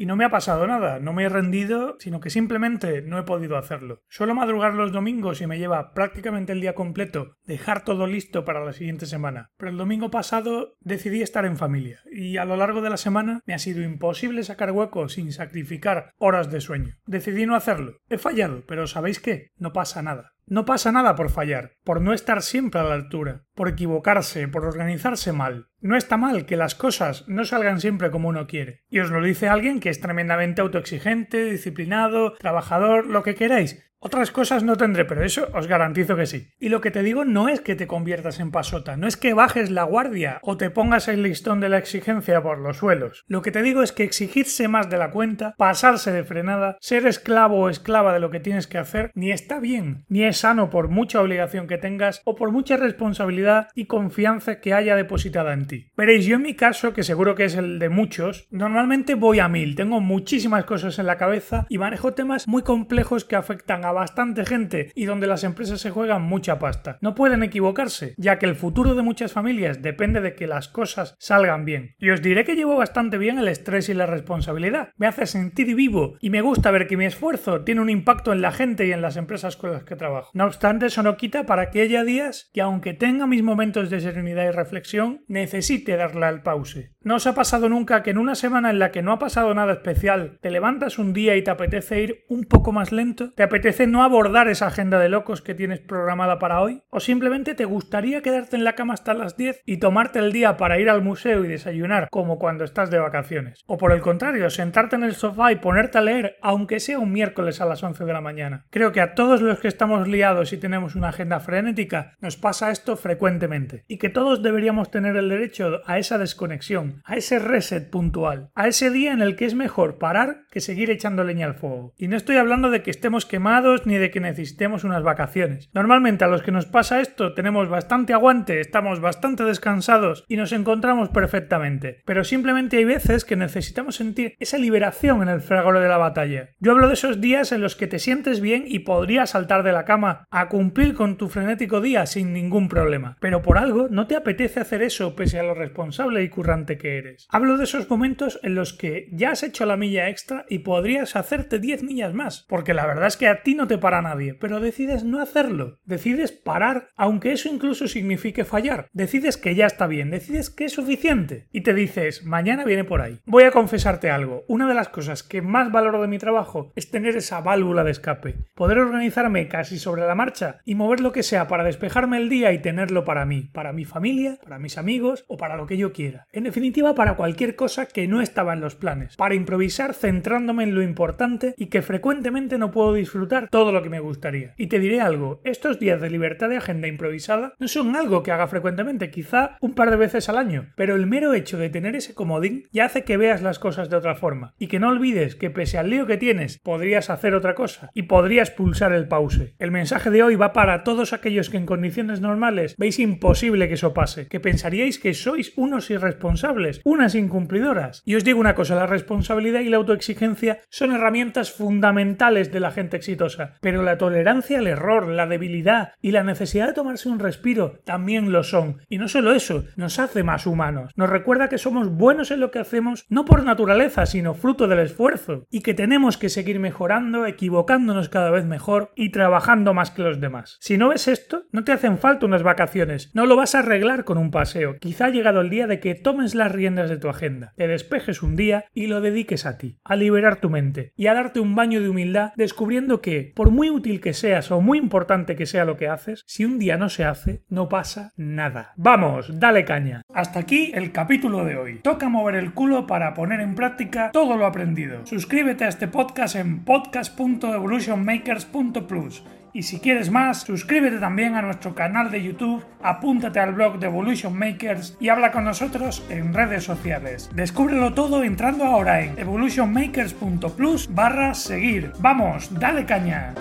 Y no me ha pasado nada, no me he rendido, sino que simplemente no he podido hacerlo. Suelo madrugar los domingos y me lleva prácticamente el día completo dejar todo listo para la siguiente semana. Pero el domingo pasado decidí estar en familia y a lo largo de la semana me ha sido imposible sacar hueco sin sacrificar horas de sueño. Decidí no hacerlo. He fallado, pero ¿sabéis qué? No pasa nada. No pasa nada por fallar, por no estar siempre a la altura, por equivocarse, por organizarse mal. No está mal que las cosas no salgan siempre como uno quiere. Y os lo dice alguien que es tremendamente autoexigente, disciplinado, trabajador, lo que queráis. Otras cosas no tendré, pero eso os garantizo que sí. Y lo que te digo no es que te conviertas en pasota, no es que bajes la guardia o te pongas el listón de la exigencia por los suelos. Lo que te digo es que exigirse más de la cuenta, pasarse de frenada, ser esclavo o esclava de lo que tienes que hacer, ni está bien, ni es sano por mucha obligación que tengas o por mucha responsabilidad y confianza que haya depositada en ti. Veréis, yo en mi caso, que seguro que es el de muchos, normalmente voy a mil, tengo muchísimas cosas en la cabeza y manejo temas muy complejos que afectan a bastante gente y donde las empresas se juegan mucha pasta. No pueden equivocarse, ya que el futuro de muchas familias depende de que las cosas salgan bien. Y os diré que llevo bastante bien el estrés y la responsabilidad. Me hace sentir vivo y me gusta ver que mi esfuerzo tiene un impacto en la gente y en las empresas con las que trabajo. No obstante, eso no quita para que haya días que aunque tenga mis momentos de serenidad y reflexión, necesite darle al pause. ¿No os ha pasado nunca que en una semana en la que no ha pasado nada especial, te levantas un día y te apetece ir un poco más lento? ¿Te apetece no abordar esa agenda de locos que tienes programada para hoy? ¿O simplemente te gustaría quedarte en la cama hasta las 10 y tomarte el día para ir al museo y desayunar como cuando estás de vacaciones? ¿O por el contrario, sentarte en el sofá y ponerte a leer aunque sea un miércoles a las 11 de la mañana? Creo que a todos los que estamos liados y tenemos una agenda frenética nos pasa esto frecuentemente y que todos deberíamos tener el derecho a esa desconexión, a ese reset puntual, a ese día en el que es mejor parar que seguir echando leña al fuego. Y no estoy hablando de que estemos quemados ni de que necesitemos unas vacaciones. Normalmente a los que nos pasa esto tenemos bastante aguante, estamos bastante descansados y nos encontramos perfectamente. Pero simplemente hay veces que necesitamos sentir esa liberación en el fragor de la batalla. Yo hablo de esos días en los que te sientes bien y podrías saltar de la cama a cumplir con tu frenético día sin ningún problema. Pero por algo no te apetece hacer eso pese a lo responsable y currante que eres. Hablo de esos momentos en los que ya has hecho la milla extra y podrías hacerte 10 millas más. Porque la verdad es que a ti no te para nadie, pero decides no hacerlo. Decides parar, aunque eso incluso signifique fallar. Decides que ya está bien, decides que es suficiente. Y te dices, mañana viene por ahí. Voy a confesarte algo. Una de las cosas que más valoro de mi trabajo es tener esa válvula de escape. Poder organizarme casi sobre la marcha y mover lo que sea para despejarme el día y tenerlo para mí, para mi familia, para mis amigos o para lo que yo quiera. En definitiva, para cualquier cosa que no estaba en los planes. Para improvisar centrándome en lo importante y que frecuentemente no puedo disfrutar todo lo que me gustaría. Y te diré algo, estos días de libertad de agenda improvisada no son algo que haga frecuentemente, quizá un par de veces al año, pero el mero hecho de tener ese comodín ya hace que veas las cosas de otra forma. Y que no olvides que pese al lío que tienes, podrías hacer otra cosa y podrías pulsar el pause. El mensaje de hoy va para todos aquellos que en condiciones normales veis imposible que eso pase, que pensaríais que sois unos irresponsables, unas incumplidoras. Y os digo una cosa, la responsabilidad y la autoexigencia son herramientas fundamentales de la gente exitosa pero la tolerancia al error, la debilidad y la necesidad de tomarse un respiro también lo son. Y no solo eso, nos hace más humanos. Nos recuerda que somos buenos en lo que hacemos no por naturaleza, sino fruto del esfuerzo. Y que tenemos que seguir mejorando, equivocándonos cada vez mejor y trabajando más que los demás. Si no ves esto, no te hacen falta unas vacaciones. No lo vas a arreglar con un paseo. Quizá ha llegado el día de que tomes riendas de tu agenda, te despejes un día y lo dediques a ti, a liberar tu mente y a darte un baño de humildad descubriendo que por muy útil que seas o muy importante que sea lo que haces, si un día no se hace, no pasa nada. Vamos, dale caña. Hasta aquí el capítulo de hoy. Toca mover el culo para poner en práctica todo lo aprendido. Suscríbete a este podcast en podcast.evolutionmakers.plus. Y si quieres más, suscríbete también a nuestro canal de YouTube, apúntate al blog de Evolution Makers y habla con nosotros en redes sociales. Descúbrelo todo entrando ahora en evolutionmakers.plus barra seguir. Vamos, dale caña.